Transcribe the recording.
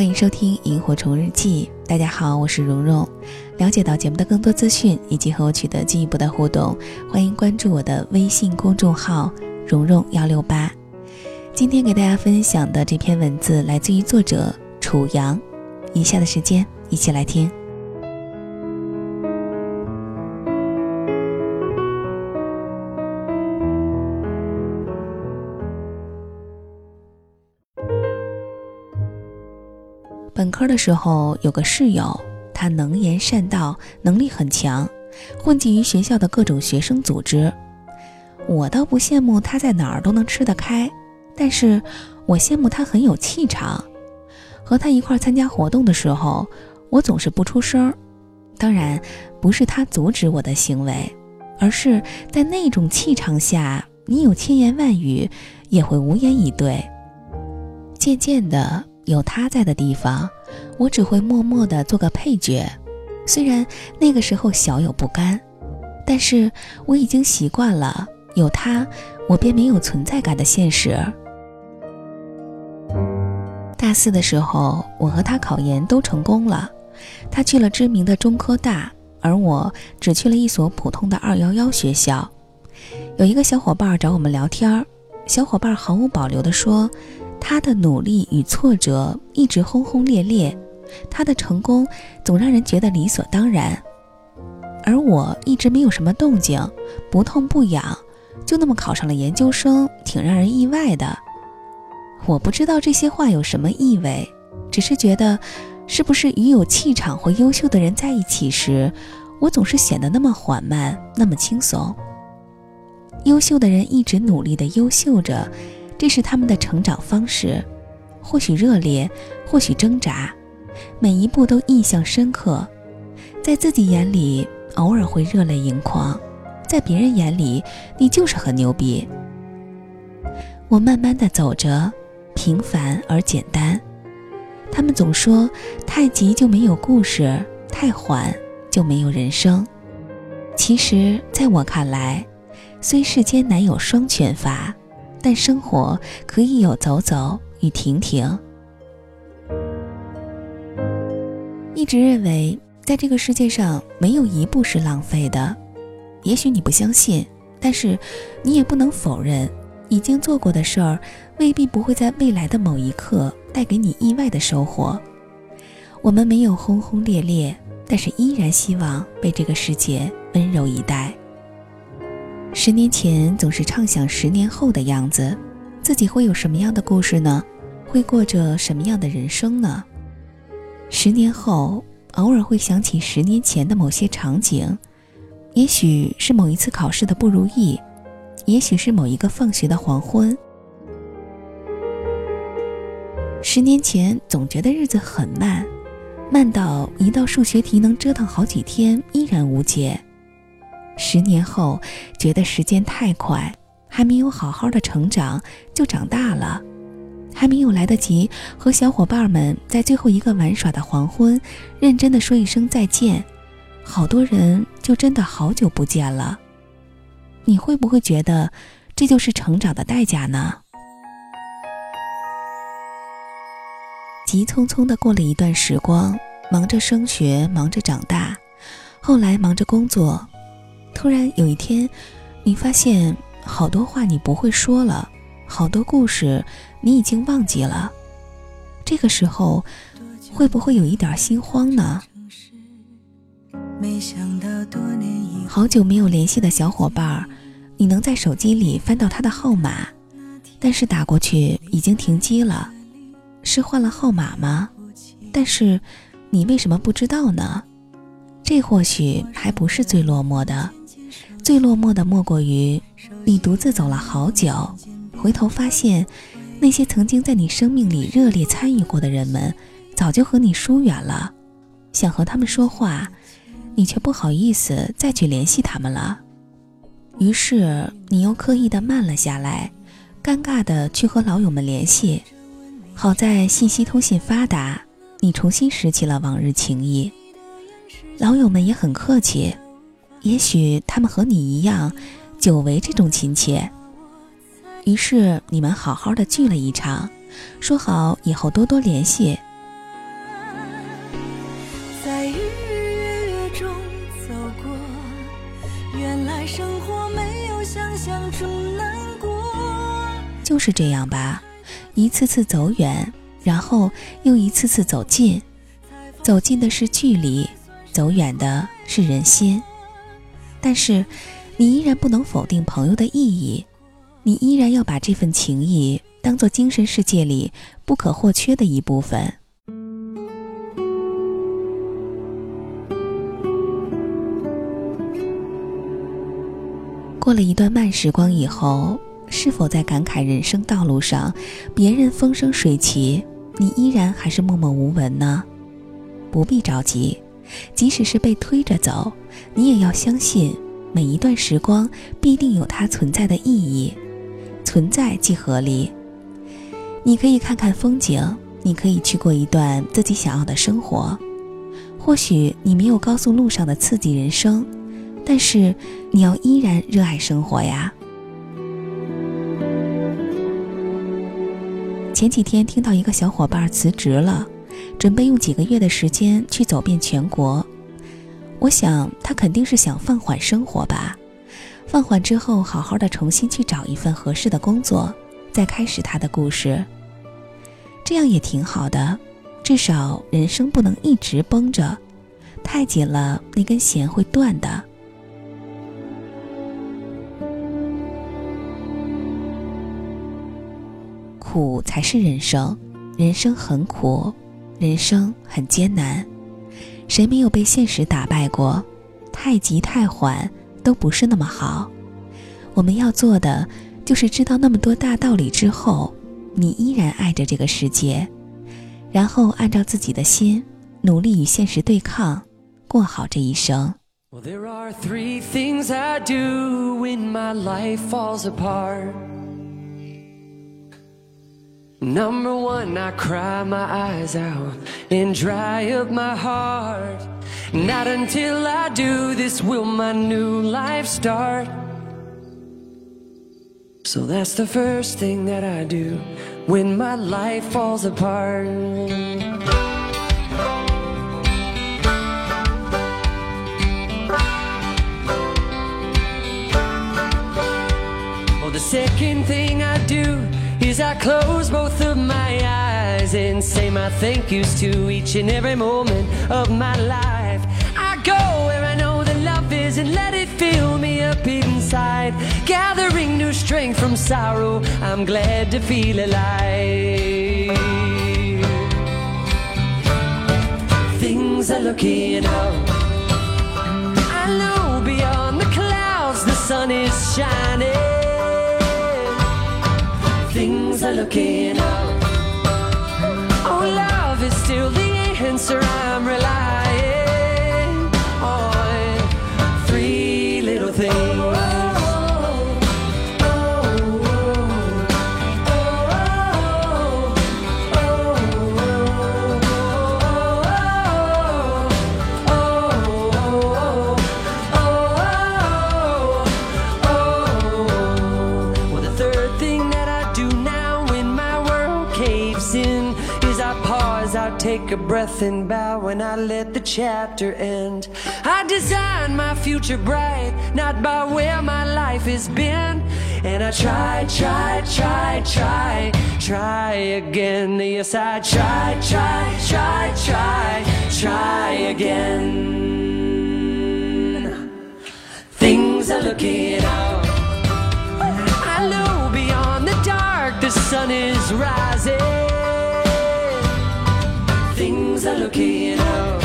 欢迎收听《萤火虫日记》。大家好，我是蓉蓉。了解到节目的更多资讯以及和我取得进一步的互动，欢迎关注我的微信公众号“蓉蓉幺六八”。今天给大家分享的这篇文字来自于作者楚阳。以下的时间，一起来听。科的时候有个室友，他能言善道，能力很强，混迹于学校的各种学生组织。我倒不羡慕他在哪儿都能吃得开，但是我羡慕他很有气场。和他一块参加活动的时候，我总是不出声。当然，不是他阻止我的行为，而是在那种气场下，你有千言万语也会无言以对。渐渐的。有他在的地方，我只会默默地做个配角。虽然那个时候小有不甘，但是我已经习惯了有他，我便没有存在感的现实。大四的时候，我和他考研都成功了，他去了知名的中科大，而我只去了一所普通的二幺幺学校。有一个小伙伴找我们聊天，小伙伴毫无保留地说。他的努力与挫折一直轰轰烈烈，他的成功总让人觉得理所当然，而我一直没有什么动静，不痛不痒，就那么考上了研究生，挺让人意外的。我不知道这些话有什么意味，只是觉得，是不是与有气场或优秀的人在一起时，我总是显得那么缓慢，那么轻松。优秀的人一直努力的优秀着。这是他们的成长方式，或许热烈，或许挣扎，每一步都印象深刻。在自己眼里，偶尔会热泪盈眶；在别人眼里，你就是很牛逼。我慢慢的走着，平凡而简单。他们总说，太急就没有故事，太缓就没有人生。其实，在我看来，虽世间难有双全法。但生活可以有走走与停停。一直认为，在这个世界上没有一步是浪费的。也许你不相信，但是你也不能否认，已经做过的事儿未必不会在未来的某一刻带给你意外的收获。我们没有轰轰烈烈，但是依然希望被这个世界温柔以待。十年前总是畅想十年后的样子，自己会有什么样的故事呢？会过着什么样的人生呢？十年后，偶尔会想起十年前的某些场景，也许是某一次考试的不如意，也许是某一个放学的黄昏。十年前总觉得日子很慢，慢到一道数学题能折腾好几天依然无解。十年后，觉得时间太快，还没有好好的成长就长大了，还没有来得及和小伙伴们在最后一个玩耍的黄昏，认真的说一声再见，好多人就真的好久不见了。你会不会觉得这就是成长的代价呢？急匆匆的过了一段时光，忙着升学，忙着长大，后来忙着工作。突然有一天，你发现好多话你不会说了，好多故事你已经忘记了。这个时候，会不会有一点心慌呢？好久没有联系的小伙伴，你能在手机里翻到他的号码，但是打过去已经停机了，是换了号码吗？但是你为什么不知道呢？这或许还不是最落寞的。最落寞的莫过于，你独自走了好久，回头发现，那些曾经在你生命里热烈参与过的人们，早就和你疏远了。想和他们说话，你却不好意思再去联系他们了。于是你又刻意的慢了下来，尴尬的去和老友们联系。好在信息通信发达，你重新拾起了往日情谊。老友们也很客气。也许他们和你一样，久违这种亲切。于是你们好好的聚了一场，说好以后多多联系。在日月中走过，原来生活没有想象中难过。就是这样吧，一次次走远，然后又一次次走近，走近的是距离，走远的是人心。但是，你依然不能否定朋友的意义，你依然要把这份情谊当做精神世界里不可或缺的一部分。过了一段慢时光以后，是否在感慨人生道路上，别人风生水起，你依然还是默默无闻呢？不必着急，即使是被推着走，你也要相信，每一段时光必定有它存在的意义，存在即合理。你可以看看风景，你可以去过一段自己想要的生活，或许你没有高速路上的刺激人生。但是，你要依然热爱生活呀。前几天听到一个小伙伴辞职了，准备用几个月的时间去走遍全国。我想他肯定是想放缓生活吧，放缓之后好好的重新去找一份合适的工作，再开始他的故事。这样也挺好的，至少人生不能一直绷着，太紧了那根弦会断的。苦才是人生，人生很苦，人生很艰难，谁没有被现实打败过？太急太缓都不是那么好。我们要做的，就是知道那么多大道理之后，你依然爱着这个世界，然后按照自己的心，努力与现实对抗，过好这一生。Number one, I cry my eyes out and dry up my heart. Not until I do this will my new life start. So that's the first thing that I do when my life falls apart. Well, the second thing I do is I close both of my eyes and say my thank yous to each and every moment of my life. I go where I know the love is and let it fill me up inside. Gathering new strength from sorrow, I'm glad to feel alive. Things are looking up. I know beyond the clouds the sun is shining are looking up. Oh, love is still the answer I'm relying take a breath and bow when I let the chapter end. I design my future bright, not by where my life has been. And I try, try, try, try, try again. Yes, I try, try, try, try, try again. Things are looking out. Sun is rising things are looking up.